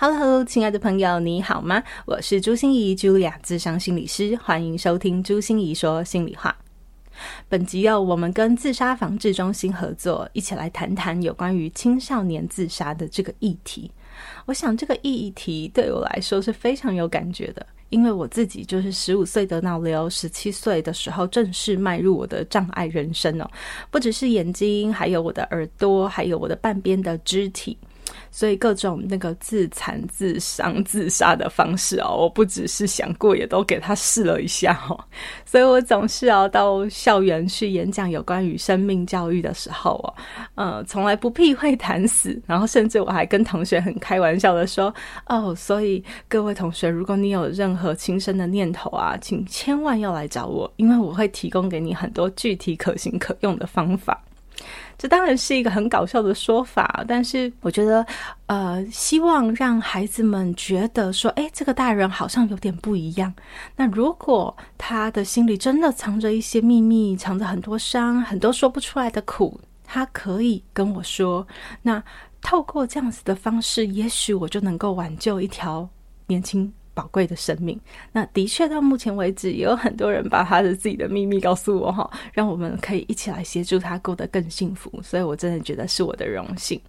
Hello，亲爱的朋友，你好吗？我是朱心仪，Julia，咨商心理师，欢迎收听朱心仪说心里话。本集要我们跟自杀防治中心合作，一起来谈谈有关于青少年自杀的这个议题。我想这个议题对我来说是非常有感觉的，因为我自己就是十五岁得脑瘤，十七岁的时候正式迈入我的障碍人生哦，不只是眼睛，还有我的耳朵，还有我的半边的肢体。所以各种那个自残、自伤、自杀的方式哦，我不只是想过，也都给他试了一下哦。所以我总是要到校园去演讲有关于生命教育的时候哦，呃，从来不避讳谈死，然后甚至我还跟同学很开玩笑的说哦，所以各位同学，如果你有任何轻生的念头啊，请千万要来找我，因为我会提供给你很多具体可行可用的方法。这当然是一个很搞笑的说法，但是我觉得，呃，希望让孩子们觉得说，诶，这个大人好像有点不一样。那如果他的心里真的藏着一些秘密，藏着很多伤，很多说不出来的苦，他可以跟我说。那透过这样子的方式，也许我就能够挽救一条年轻宝贵的生命，那的确到目前为止，也有很多人把他的自己的秘密告诉我哈，让我们可以一起来协助他过得更幸福，所以我真的觉得是我的荣幸。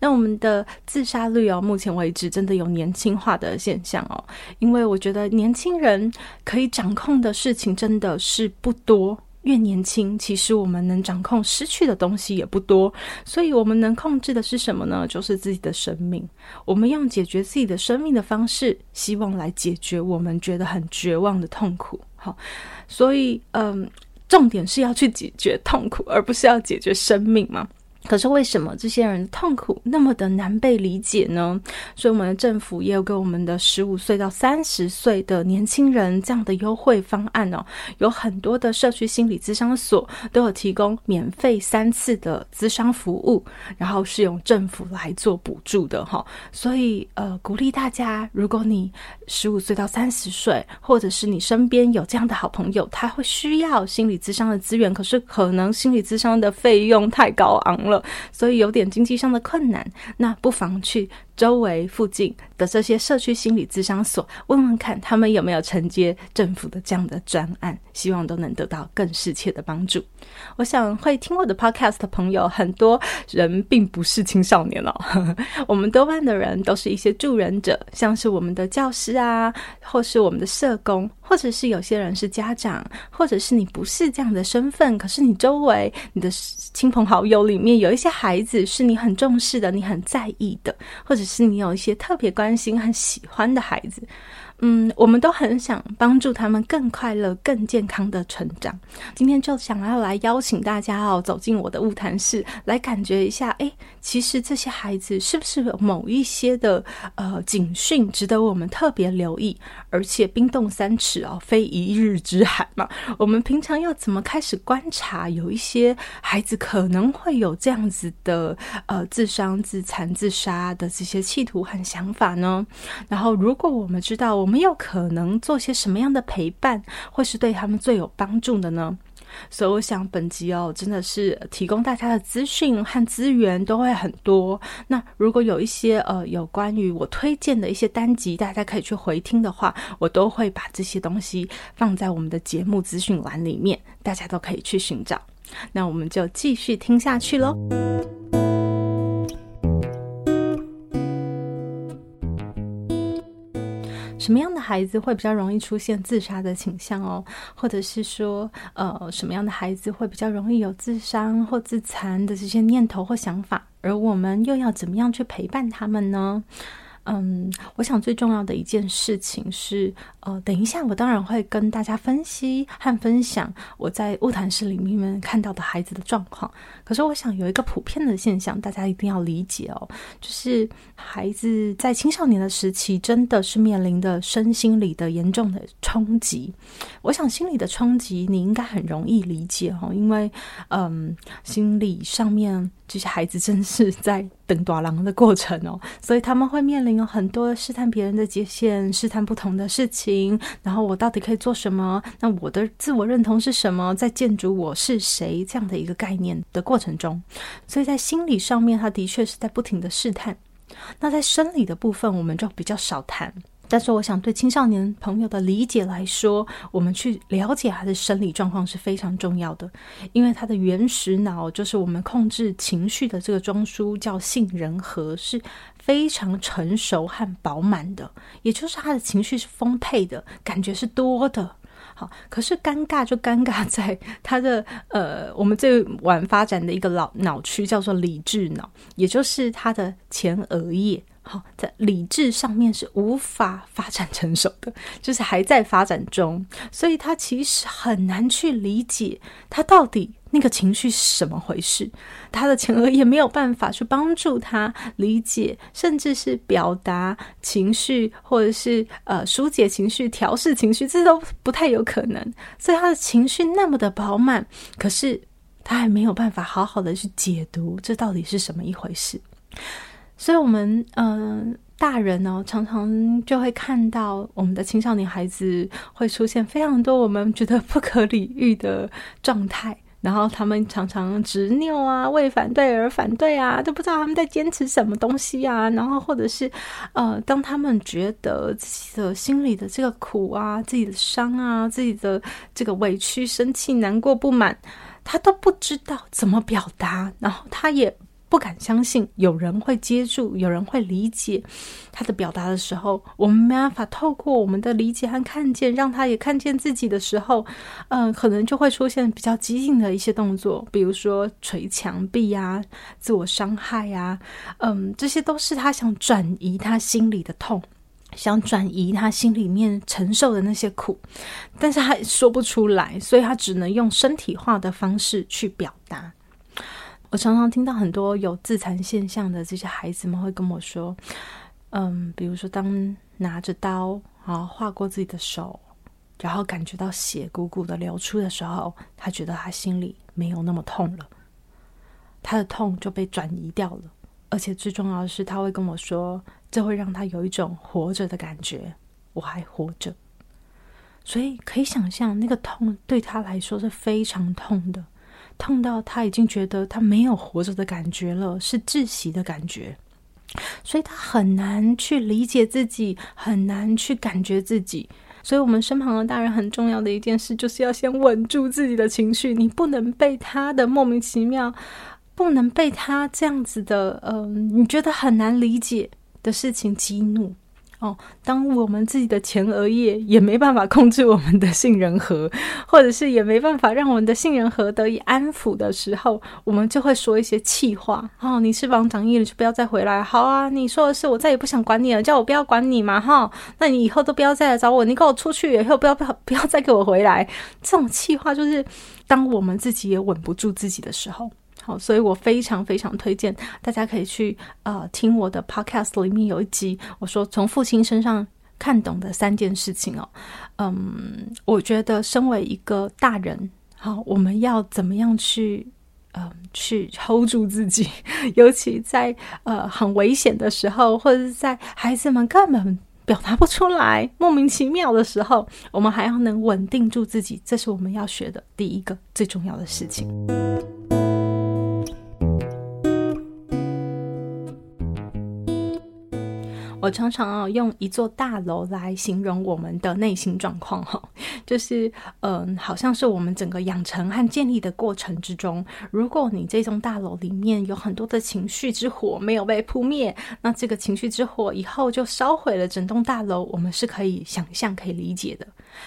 那我们的自杀率哦，目前为止真的有年轻化的现象哦，因为我觉得年轻人可以掌控的事情真的是不多。越年轻，其实我们能掌控失去的东西也不多，所以我们能控制的是什么呢？就是自己的生命。我们用解决自己的生命的方式，希望来解决我们觉得很绝望的痛苦。好，所以嗯，重点是要去解决痛苦，而不是要解决生命嘛。可是为什么这些人痛苦那么的难被理解呢？所以我们的政府也有给我们的十五岁到三十岁的年轻人这样的优惠方案哦，有很多的社区心理咨商所都有提供免费三次的咨商服务，然后是用政府来做补助的哈。所以呃，鼓励大家，如果你十五岁到三十岁，或者是你身边有这样的好朋友，他会需要心理咨商的资源，可是可能心理咨商的费用太高昂了。所以有点经济上的困难，那不妨去周围附近的这些社区心理咨商所问问看，他们有没有承接政府的这样的专案，希望都能得到更适切的帮助。我想会听我的 podcast 的朋友，很多人并不是青少年哦，我们多半的人都是一些助人者，像是我们的教师啊，或是我们的社工。或者是有些人是家长，或者是你不是这样的身份，可是你周围你的亲朋好友里面有一些孩子是你很重视的，你很在意的，或者是是你有一些特别关心、和喜欢的孩子。嗯，我们都很想帮助他们更快乐、更健康的成长。今天就想要来邀请大家哦，走进我的晤谈室，来感觉一下。诶，其实这些孩子是不是某一些的呃警讯，值得我们特别留意？而且冰冻三尺哦，非一日之寒嘛。我们平常要怎么开始观察？有一些孩子可能会有这样子的呃自伤、自残、自杀的这些企图和想法呢？然后，如果我们知道我们。我们有可能做些什么样的陪伴，会是对他们最有帮助的呢？所以我想本集哦，真的是提供大家的资讯和资源都会很多。那如果有一些呃有关于我推荐的一些单集，大家可以去回听的话，我都会把这些东西放在我们的节目资讯栏里面，大家都可以去寻找。那我们就继续听下去喽。什么样的孩子会比较容易出现自杀的倾向哦？或者是说，呃，什么样的孩子会比较容易有自伤或自残的这些念头或想法？而我们又要怎么样去陪伴他们呢？嗯，我想最重要的一件事情是，呃，等一下我当然会跟大家分析和分享我在晤谈室里面看到的孩子的状况。可是我想有一个普遍的现象，大家一定要理解哦，就是孩子在青少年的时期真的是面临的身心理的严重的冲击。我想心理的冲击你应该很容易理解哦，因为嗯，心理上面这些孩子真是在等大狼的过程哦，所以他们会面临。有很多试探别人的界限，试探不同的事情，然后我到底可以做什么？那我的自我认同是什么？在建筑我是谁这样的一个概念的过程中，所以在心理上面，他的确是在不停的试探。那在生理的部分，我们就比较少谈。但是，我想对青少年朋友的理解来说，我们去了解他的生理状况是非常重要的，因为他的原始脑就是我们控制情绪的这个中枢，叫杏仁核，是非常成熟和饱满的，也就是他的情绪是丰沛的，感觉是多的。好，可是尴尬就尴尬在他的 呃，我们最晚发展的一个脑脑区叫做理智脑，也就是他的前额叶。好，在理智上面是无法发展成熟的，就是还在发展中，所以他其实很难去理解他到底那个情绪是什么回事。他的前额叶没有办法去帮助他理解，甚至是表达情绪，或者是呃疏解情绪、调试情绪，这都不太有可能。所以他的情绪那么的饱满，可是他还没有办法好好的去解读这到底是什么一回事。所以，我们嗯、呃，大人呢、哦，常常就会看到我们的青少年孩子会出现非常多我们觉得不可理喻的状态，然后他们常常执拗啊，为反对而反对啊，都不知道他们在坚持什么东西啊。然后，或者是呃，当他们觉得自己的心里的这个苦啊，自己的伤啊，自己的这个委屈、生气、难过、不满，他都不知道怎么表达，然后他也。不敢相信有人会接住，有人会理解他的表达的时候，我们没办法透过我们的理解和看见，让他也看见自己的时候，嗯、可能就会出现比较激进的一些动作，比如说捶墙壁呀、自我伤害呀，嗯，这些都是他想转移他心里的痛，想转移他心里面承受的那些苦，但是他说不出来，所以他只能用身体化的方式去表达。我常常听到很多有自残现象的这些孩子们会跟我说，嗯，比如说当拿着刀啊划过自己的手，然后感觉到血汩汩的流出的时候，他觉得他心里没有那么痛了，他的痛就被转移掉了，而且最重要的是，他会跟我说，这会让他有一种活着的感觉，我还活着，所以可以想象那个痛对他来说是非常痛的。痛到他已经觉得他没有活着的感觉了，是窒息的感觉，所以他很难去理解自己，很难去感觉自己。所以，我们身旁的大人很重要的一件事，就是要先稳住自己的情绪。你不能被他的莫名其妙，不能被他这样子的，嗯、你觉得很难理解的事情激怒。哦，当我们自己的前额叶也没办法控制我们的杏仁核，或者是也没办法让我们的杏仁核得以安抚的时候，我们就会说一些气话。哦，你翅膀长硬了，就不要再回来。好啊，你说的是，我再也不想管你了，叫我不要管你嘛。哈，那你以后都不要再来找我，你给我出去以后，不要不要不要再给我回来。这种气话就是，当我们自己也稳不住自己的时候。好，所以我非常非常推荐大家可以去呃听我的 podcast，里面有一集我说从父亲身上看懂的三件事情哦。嗯，我觉得身为一个大人，好，我们要怎么样去嗯去 hold 住自己，尤其在呃很危险的时候，或者是在孩子们根本表达不出来、莫名其妙的时候，我们还要能稳定住自己，这是我们要学的第一个最重要的事情。我常常啊用一座大楼来形容我们的内心状况哈，就是嗯，好像是我们整个养成和建立的过程之中，如果你这栋大楼里面有很多的情绪之火没有被扑灭，那这个情绪之火以后就烧毁了整栋大楼，我们是可以想象、可以理解的。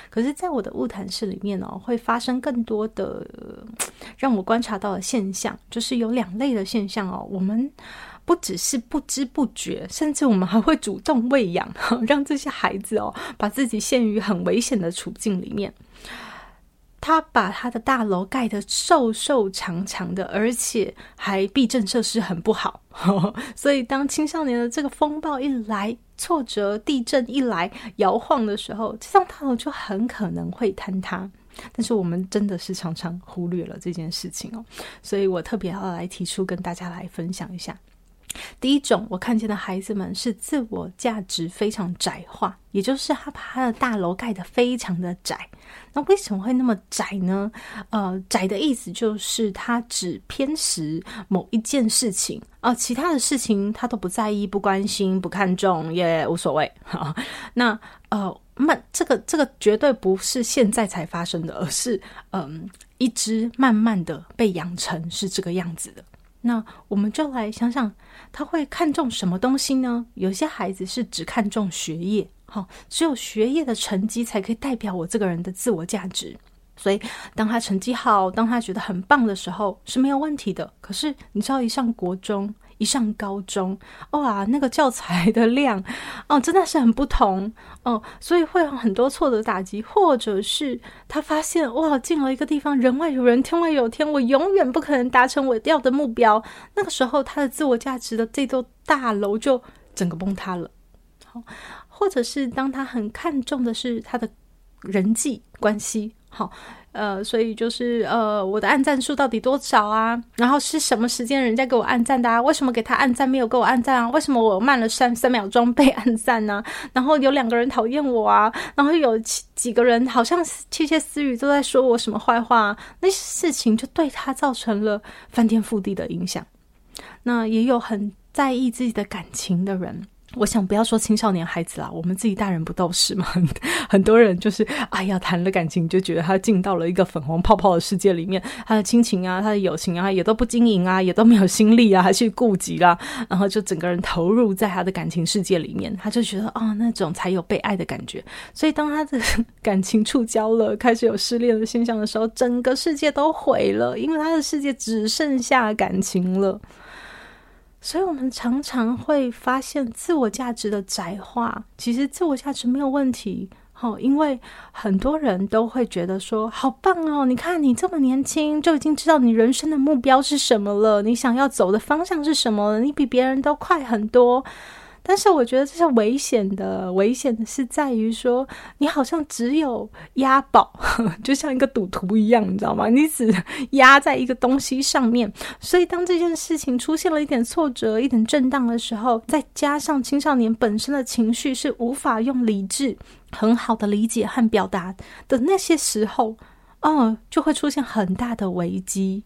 可是，在我的物谈室里面哦，会发生更多的让我观察到的现象，就是有两类的现象哦，我们。不只是不知不觉，甚至我们还会主动喂养，让这些孩子哦，把自己陷于很危险的处境里面。他把他的大楼盖得瘦瘦长长的，而且还避震设施很不好，所以当青少年的这个风暴一来，挫折、地震一来，摇晃的时候，这栋大楼就很可能会坍塌。但是我们真的是常常忽略了这件事情哦，所以我特别要来提出跟大家来分享一下。第一种，我看见的孩子们是自我价值非常窄化，也就是他把他的大楼盖得非常的窄。那为什么会那么窄呢？呃，窄的意思就是他只偏食某一件事情啊，呃，其他的事情他都不在意、不关心、不看重，也无所谓。那呃，慢，这个这个绝对不是现在才发生的，而是嗯，一直慢慢的被养成是这个样子的。那我们就来想想，他会看重什么东西呢？有些孩子是只看重学业，哈，只有学业的成绩才可以代表我这个人的自我价值。所以，当他成绩好，当他觉得很棒的时候，是没有问题的。可是，你知道，一上国中。一上高中，哇，那个教材的量哦，真的是很不同哦，所以会有很多挫折打击，或者是他发现哇，进了一个地方，人外有人，天外有天，我永远不可能达成我要的目标。那个时候，他的自我价值的这座大楼就整个崩塌了。好，或者是当他很看重的是他的人际关系，好。呃，所以就是呃，我的按赞数到底多少啊？然后是什么时间人家给我按赞的啊？为什么给他按赞没有给我按赞啊？为什么我慢了三三秒钟被按赞呢？然后有两个人讨厌我啊，然后有几几个人好像窃窃私语都在说我什么坏话啊，那些事情就对他造成了翻天覆地的影响。那也有很在意自己的感情的人。我想不要说青少年孩子啦，我们自己大人不都是吗？很多人就是哎呀，谈了感情就觉得他进到了一个粉红泡泡的世界里面，他的亲情啊，他的友情啊，也都不经营啊，也都没有心力啊，还去顾及啦，然后就整个人投入在他的感情世界里面，他就觉得、哦，那种才有被爱的感觉。所以当他的 感情触礁了，开始有失恋的现象的时候，整个世界都毁了，因为他的世界只剩下感情了。所以，我们常常会发现自我价值的窄化。其实，自我价值没有问题，好，因为很多人都会觉得说：“好棒哦！你看，你这么年轻，就已经知道你人生的目标是什么了，你想要走的方向是什么了，你比别人都快很多。”但是我觉得这是危险的，危险的是在于说，你好像只有押宝，就像一个赌徒一样，你知道吗？你只押在一个东西上面，所以当这件事情出现了一点挫折、一点震荡的时候，再加上青少年本身的情绪是无法用理智很好的理解和表达的那些时候，哦，就会出现很大的危机。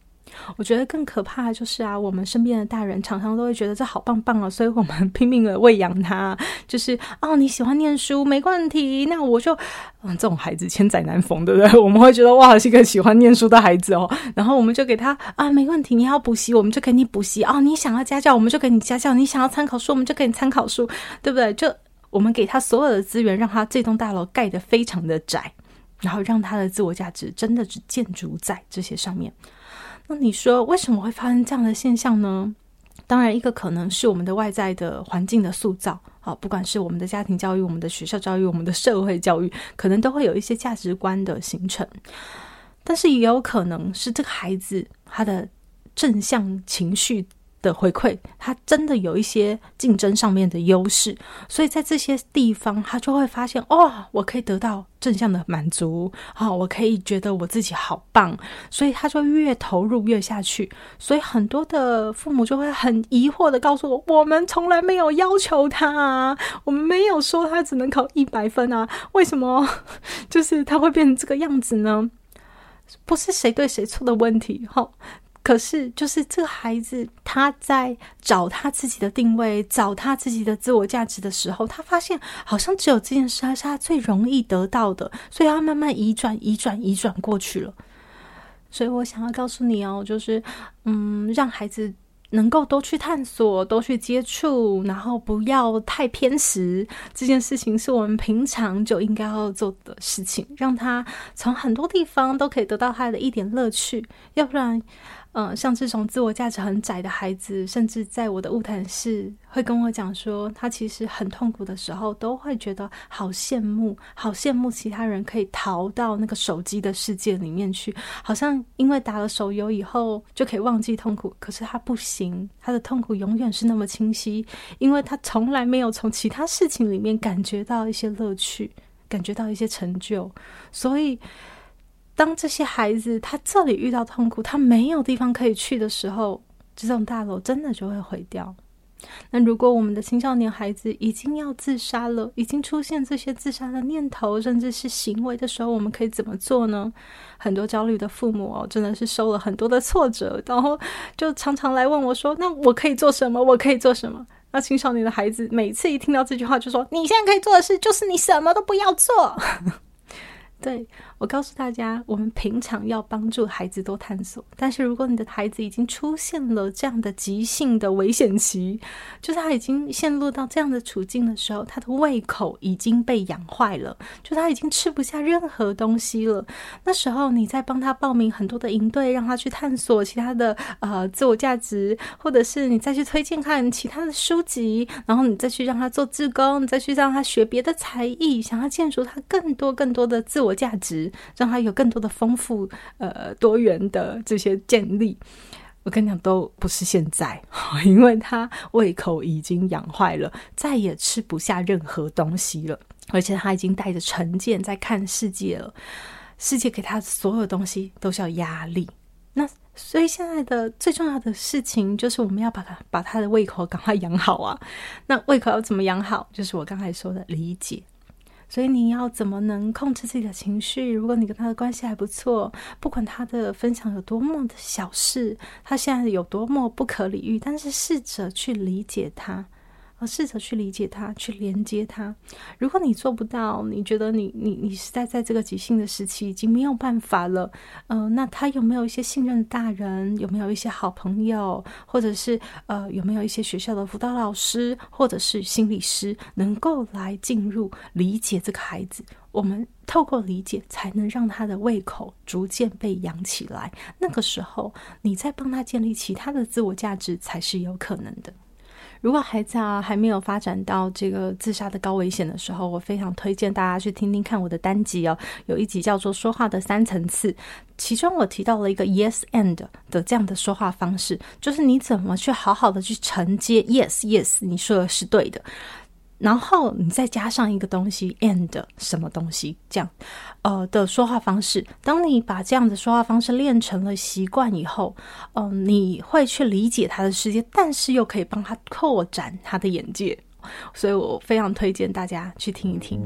我觉得更可怕的就是啊，我们身边的大人常常都会觉得这好棒棒哦，所以我们拼命的喂养他，就是哦，你喜欢念书没问题，那我就嗯，这种孩子千载难逢，对不对？我们会觉得哇，是一个喜欢念书的孩子哦，然后我们就给他啊，没问题，你要补习，我们就给你补习哦，你想要家教，我们就给你家教，你想要参考书，我们就给你参考书，对不对？就我们给他所有的资源，让他这栋大楼盖得非常的窄，然后让他的自我价值真的只建筑在这些上面。那你说为什么会发生这样的现象呢？当然，一个可能是我们的外在的环境的塑造，啊，不管是我们的家庭教育、我们的学校教育、我们的社会教育，可能都会有一些价值观的形成。但是也有可能是这个孩子他的正向情绪。的回馈，他真的有一些竞争上面的优势，所以在这些地方，他就会发现，哦，我可以得到正向的满足，好，我可以觉得我自己好棒，所以他就越投入越下去。所以很多的父母就会很疑惑的告诉我，我们从来没有要求他啊，我们没有说他只能考一百分啊，为什么就是他会变成这个样子呢？不是谁对谁错的问题，哈。可是，就是这个孩子，他在找他自己的定位，找他自己的自我价值的时候，他发现好像只有这件事是他最容易得到的，所以他慢慢移转、移转、移转过去了。所以我想要告诉你哦，就是，嗯，让孩子能够多去探索、多去接触，然后不要太偏食，这件事情是我们平常就应该要做的事情，让他从很多地方都可以得到他的一点乐趣，要不然。嗯，像这种自我价值很窄的孩子，甚至在我的物谈室会跟我讲说，他其实很痛苦的时候，都会觉得好羡慕，好羡慕其他人可以逃到那个手机的世界里面去，好像因为打了手游以后就可以忘记痛苦。可是他不行，他的痛苦永远是那么清晰，因为他从来没有从其他事情里面感觉到一些乐趣，感觉到一些成就，所以。当这些孩子他这里遇到痛苦，他没有地方可以去的时候，这栋大楼真的就会毁掉。那如果我们的青少年孩子已经要自杀了，已经出现这些自杀的念头，甚至是行为的时候，我们可以怎么做呢？很多焦虑的父母哦，真的是受了很多的挫折，然后就常常来问我说：“那我可以做什么？我可以做什么？”那青少年的孩子每次一听到这句话，就说：“你现在可以做的事，就是你什么都不要做。” 对。我告诉大家，我们平常要帮助孩子多探索。但是，如果你的孩子已经出现了这样的急性的危险期，就是他已经陷入到这样的处境的时候，他的胃口已经被养坏了，就他已经吃不下任何东西了。那时候，你再帮他报名很多的营队，让他去探索其他的呃自我价值，或者是你再去推荐看其他的书籍，然后你再去让他做志工，你再去让他学别的才艺，想要建筑他更多更多的自我价值。让他有更多的丰富、呃多元的这些建立，我跟你讲都不是现在，因为他胃口已经养坏了，再也吃不下任何东西了，而且他已经带着成见在看世界了，世界给他所有东西都是压力。那所以现在的最重要的事情就是我们要把他把他的胃口赶快养好啊。那胃口要怎么养好？就是我刚才说的理解。所以你要怎么能控制自己的情绪？如果你跟他的关系还不错，不管他的分享有多么的小事，他现在有多么不可理喻，但是试着去理解他。而试着去理解他，去连接他。如果你做不到，你觉得你你你实在在这个急性的时期已经没有办法了，呃，那他有没有一些信任的大人？有没有一些好朋友？或者是呃，有没有一些学校的辅导老师，或者是心理师，能够来进入理解这个孩子？我们透过理解，才能让他的胃口逐渐被养起来。那个时候，你再帮他建立其他的自我价值，才是有可能的。如果孩子啊还没有发展到这个自杀的高危险的时候，我非常推荐大家去听听看我的单集哦。有一集叫做“说话的三层次”，其中我提到了一个 “yes and” 的这样的说话方式，就是你怎么去好好的去承接 “yes yes”，你说的是对的。然后你再加上一个东西 and 什么东西这样，呃的说话方式。当你把这样的说话方式练成了习惯以后，嗯、你会去理解他的世界，但是又可以帮他扩展他的眼界。所以我非常推荐大家去听一听。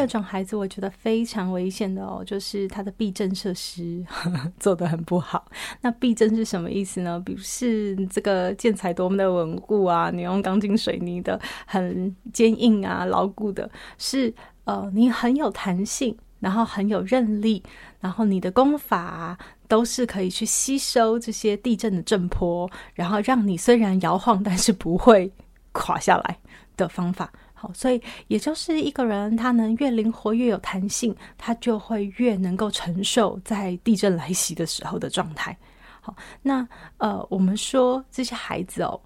二种孩子，我觉得非常危险的哦，就是他的避震设施 做得很不好。那避震是什么意思呢？比如是这个建材多么的稳固啊，你用钢筋水泥的很坚硬啊、牢固的，是呃，你很有弹性，然后很有韧力，然后你的功法，都是可以去吸收这些地震的震波，然后让你虽然摇晃，但是不会垮下来的方法。好，所以也就是一个人，他能越灵活越有弹性，他就会越能够承受在地震来袭的时候的状态。好，那呃，我们说这些孩子哦，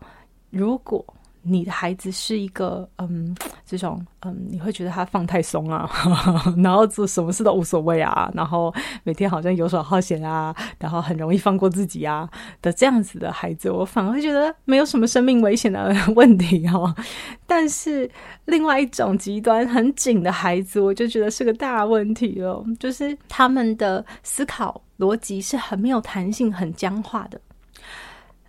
如果你的孩子是一个嗯，这种嗯，你会觉得他放太松啊，然后做什么事都无所谓啊，然后每天好像游手好闲啊，然后很容易放过自己啊的这样子的孩子，我反而会觉得没有什么生命危险的 问题哦。但是另外一种极端很紧的孩子，我就觉得是个大问题哦，就是他们的思考逻辑是很没有弹性、很僵化的。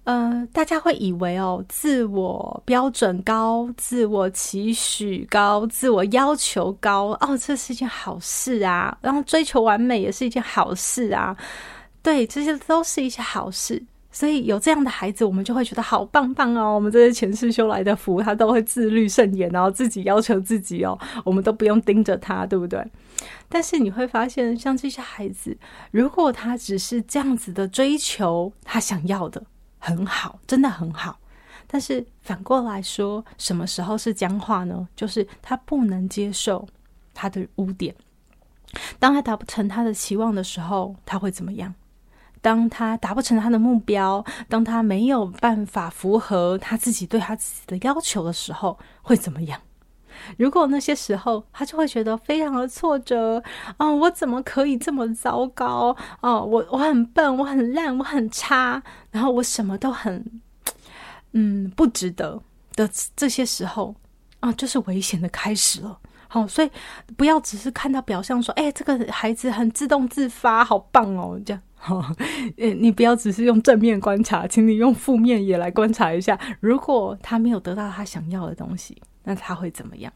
呃，大家会以为哦，自我标准高、自我期许高、自我要求高哦，这是一件好事啊。然后追求完美也是一件好事啊。对，这些都是一些好事。所以有这样的孩子，我们就会觉得好棒棒哦。我们这些前世修来的福，他都会自律慎言，然后自己要求自己哦，我们都不用盯着他，对不对？但是你会发现，像这些孩子，如果他只是这样子的追求他想要的。很好，真的很好。但是反过来说，什么时候是僵化呢？就是他不能接受他的污点。当他达不成他的期望的时候，他会怎么样？当他达不成他的目标，当他没有办法符合他自己对他自己的要求的时候，会怎么样？如果那些时候他就会觉得非常的挫折，啊、我怎么可以这么糟糕？哦，我我很笨，我很烂，我很差，然后我什么都很，嗯，不值得的这些时候啊，就是危险的开始了。好、所以不要只是看到表象说，哎，这个孩子很自动自发，好棒哦，这样。好、哦，你不要只是用正面观察，请你用负面也来观察一下。如果他没有得到他想要的东西，那他会怎么样？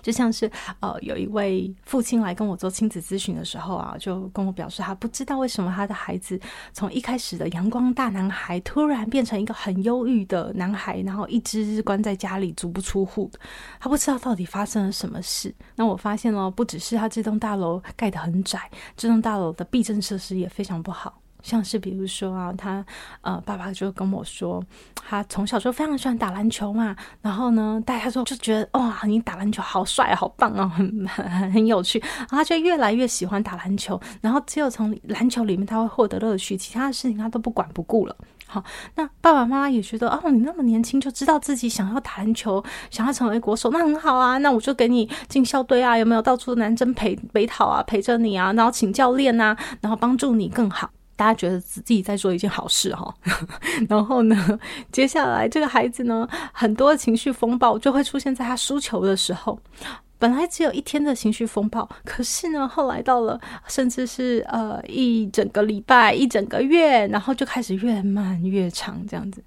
就像是呃，有一位父亲来跟我做亲子咨询的时候啊，就跟我表示他不知道为什么他的孩子从一开始的阳光大男孩，突然变成一个很忧郁的男孩，然后一直关在家里足不出户。他不知道到底发生了什么事。那我发现了，不只是他这栋大楼盖得很窄，这栋大楼的避震设施也非常不好。像是比如说啊，他呃，爸爸就跟我说，他从小就非常喜欢打篮球嘛。然后呢，大家说就觉得哇，你打篮球好帅，好棒哦，很很 很有趣。然后他就越来越喜欢打篮球。然后只有从篮球里面他会获得乐趣，其他的事情他都不管不顾了。好，那爸爸妈妈也觉得哦，你那么年轻就知道自己想要打篮球，想要成为国手，那很好啊。那我就给你进校队啊，有没有到处南征北北讨啊，陪着你啊，然后请教练啊，然后帮助你更好。大家觉得自己在做一件好事哈，然后呢，接下来这个孩子呢，很多情绪风暴就会出现在他输球的时候。本来只有一天的情绪风暴，可是呢，后来到了甚至是呃一整个礼拜、一整个月，然后就开始越慢越长这样子。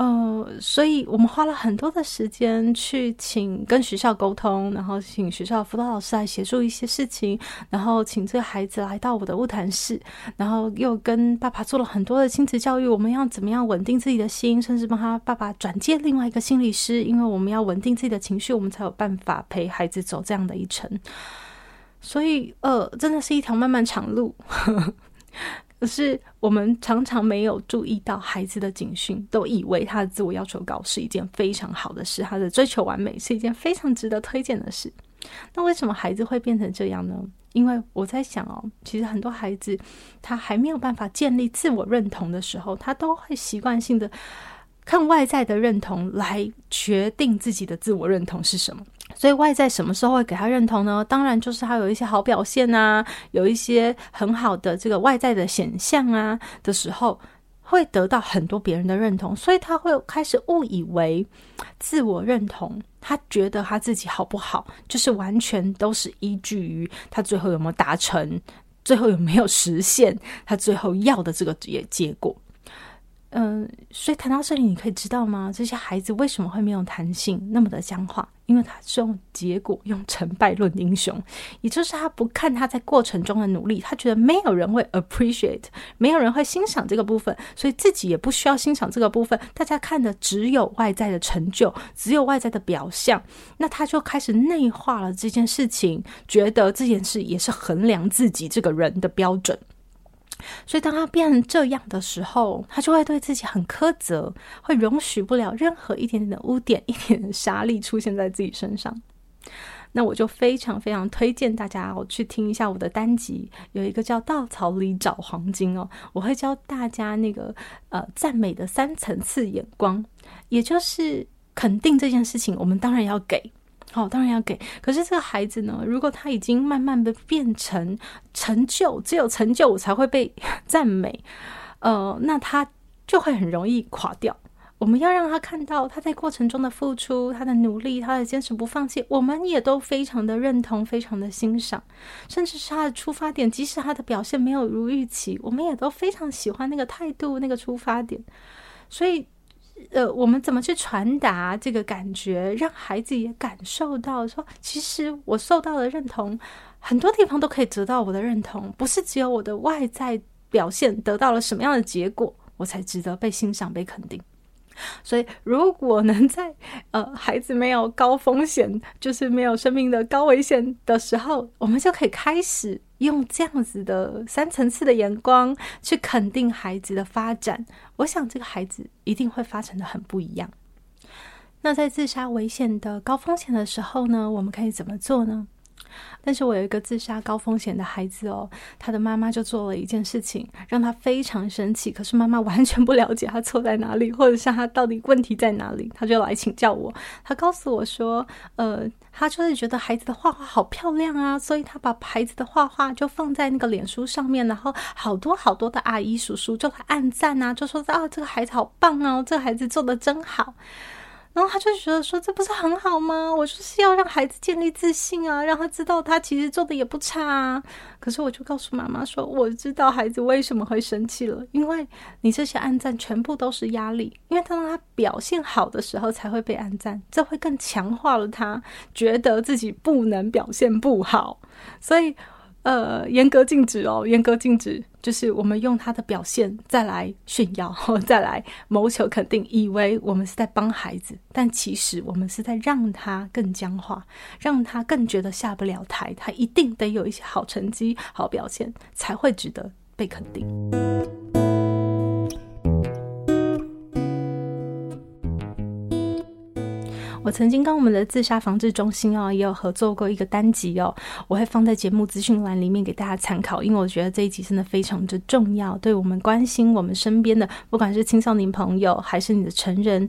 呃，所以我们花了很多的时间去请跟学校沟通，然后请学校辅导老师来协助一些事情，然后请这个孩子来到我的物谈室，然后又跟爸爸做了很多的亲子教育。我们要怎么样稳定自己的心，甚至帮他爸爸转介另外一个心理师，因为我们要稳定自己的情绪，我们才有办法陪孩子走这样的一程。所以，呃，真的是一条漫漫长路。可是我们常常没有注意到孩子的警讯，都以为他的自我要求高是一件非常好的事，他的追求完美是一件非常值得推荐的事。那为什么孩子会变成这样呢？因为我在想哦，其实很多孩子他还没有办法建立自我认同的时候，他都会习惯性的看外在的认同来决定自己的自我认同是什么。所以外在什么时候会给他认同呢？当然就是他有一些好表现啊，有一些很好的这个外在的显象啊的时候，会得到很多别人的认同，所以他会开始误以为自我认同，他觉得他自己好不好，就是完全都是依据于他最后有没有达成，最后有没有实现他最后要的这个结结果。嗯，所以谈到这里，你可以知道吗？这些孩子为什么会没有弹性，那么的僵化？因为他是用结果、用成败论英雄，也就是他不看他在过程中的努力，他觉得没有人会 appreciate，没有人会欣赏这个部分，所以自己也不需要欣赏这个部分。大家看的只有外在的成就，只有外在的表象，那他就开始内化了这件事情，觉得这件事也是衡量自己这个人的标准。所以，当他变成这样的时候，他就会对自己很苛责，会容许不了任何一点点的污点、一点沙粒出现在自己身上。那我就非常非常推荐大家我，去听一下我的单集，有一个叫《稻草里找黄金》哦，我会教大家那个呃赞美的三层次眼光，也就是肯定这件事情，我们当然要给。好、哦，当然要给。可是这个孩子呢，如果他已经慢慢的变成成就，只有成就我才会被 赞美，呃，那他就会很容易垮掉。我们要让他看到他在过程中的付出，他的努力，他的坚持不放弃，我们也都非常的认同，非常的欣赏，甚至是他的出发点，即使他的表现没有如预期，我们也都非常喜欢那个态度，那个出发点。所以。呃，我们怎么去传达这个感觉，让孩子也感受到说，其实我受到的认同，很多地方都可以得到我的认同，不是只有我的外在表现得到了什么样的结果，我才值得被欣赏、被肯定。所以，如果能在呃孩子没有高风险，就是没有生命的高危险的时候，我们就可以开始用这样子的三层次的眼光去肯定孩子的发展。我想，这个孩子一定会发展的很不一样。那在自杀危险的高风险的时候呢，我们可以怎么做呢？但是我有一个自杀高风险的孩子哦，他的妈妈就做了一件事情，让他非常生气。可是妈妈完全不了解他错在哪里，或者是他到底问题在哪里，他就来请教我。他告诉我说，呃，他就是觉得孩子的画画好漂亮啊，所以他把孩子的画画就放在那个脸书上面，然后好多好多的阿姨叔叔就来按赞啊，就说啊，这个孩子好棒哦，这个孩子做得真好。然后他就觉得说，这不是很好吗？我就是要让孩子建立自信啊，让他知道他其实做的也不差啊。可是我就告诉妈妈说，我知道孩子为什么会生气了，因为你这些暗赞全部都是压力，因为当他表现好的时候才会被暗赞，这会更强化了他觉得自己不能表现不好，所以。呃，严格禁止哦，严格禁止，就是我们用他的表现再来炫耀，再来谋求肯定，以为我们是在帮孩子，但其实我们是在让他更僵化，让他更觉得下不了台，他一定得有一些好成绩、好表现，才会值得被肯定。曾经跟我们的自杀防治中心哦，也有合作过一个单集哦，我会放在节目资讯栏里面给大家参考，因为我觉得这一集真的非常的重要，对我们关心我们身边的，不管是青少年朋友还是你的成人，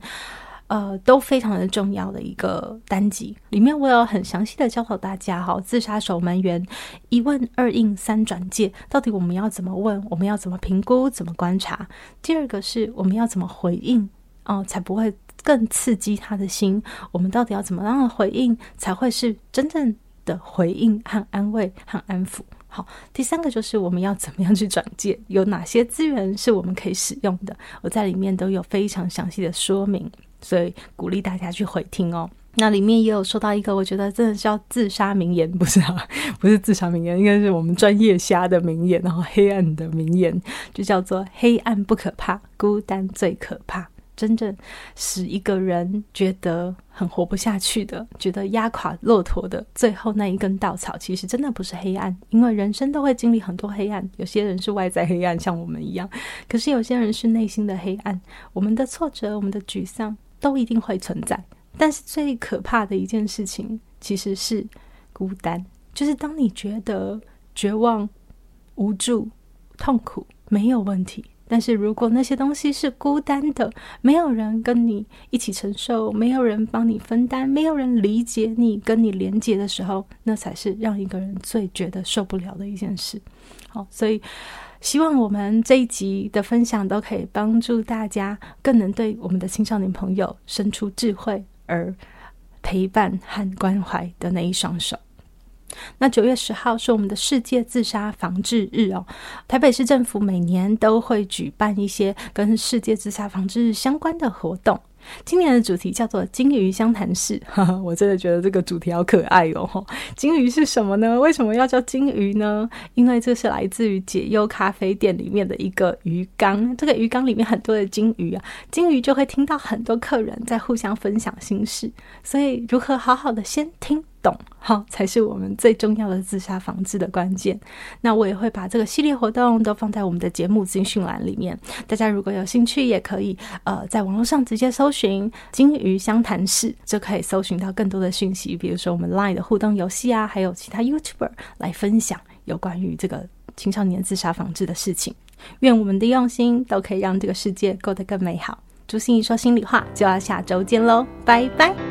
呃，都非常的重要的一个单集。里面我有很详细的教导大家哈，自杀守门员一问二应三转介，到底我们要怎么问，我们要怎么评估，怎么观察？第二个是我们要怎么回应哦、才不会。更刺激他的心，我们到底要怎么样的回应才会是真正的回应和安慰和安抚？好，第三个就是我们要怎么样去转介，有哪些资源是我们可以使用的？我在里面都有非常详细的说明，所以鼓励大家去回听哦。那里面也有说到一个，我觉得真的叫自杀名言，不是啊，不是自杀名言，应该是我们专业瞎的名言，然后黑暗的名言，就叫做“黑暗不可怕，孤单最可怕”。真正使一个人觉得很活不下去的，觉得压垮骆驼的最后那一根稻草，其实真的不是黑暗，因为人生都会经历很多黑暗。有些人是外在黑暗，像我们一样；可是有些人是内心的黑暗。我们的挫折、我们的沮丧都一定会存在，但是最可怕的一件事情其实是孤单，就是当你觉得绝望、无助、痛苦，没有问题。但是如果那些东西是孤单的，没有人跟你一起承受，没有人帮你分担，没有人理解你，跟你连接的时候，那才是让一个人最觉得受不了的一件事。好，所以希望我们这一集的分享都可以帮助大家，更能对我们的青少年朋友伸出智慧而陪伴和关怀的那一双手。那九月十号是我们的世界自杀防治日哦，台北市政府每年都会举办一些跟世界自杀防治日相关的活动。今年的主题叫做“金鱼相谈室 ”，我真的觉得这个主题好可爱哦！金鱼是什么呢？为什么要叫金鱼呢？因为这是来自于解忧咖啡店里面的一个鱼缸，这个鱼缸里面很多的金鱼啊，金鱼就会听到很多客人在互相分享心事，所以如何好好的先听懂，好，才是我们最重要的自杀防治的关键。那我也会把这个系列活动都放在我们的节目资讯栏里面，大家如果有兴趣，也可以呃在网络上直接搜寻“鲸鱼相谈室”，就可以搜寻到更多的讯息，比如说我们 LINE 的互动游戏啊，还有其他 YouTuber 来分享有关于这个青少年自杀防治的事情。愿我们的用心都可以让这个世界过得更美好。朱心怡说心里话，就要下周见喽，拜拜。